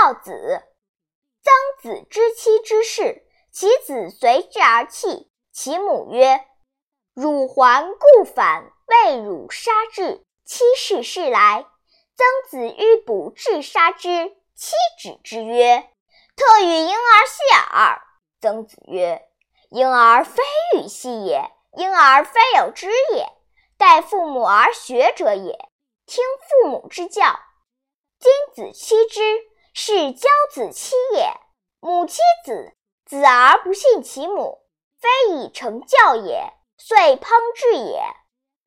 教子。曾子之妻之事，其子随之而泣。其母曰：“汝还故反，为汝杀之。”妻事事来，曾子欲卜至杀之，妻止之曰：“特与婴儿戏耳。”曾子曰：“婴儿非欲戏也，婴儿非有知也。待父母而学者也，听父母之教。今子妻之，是教子期也。母妻子，子而不信其母，非以成教也，遂烹之也。”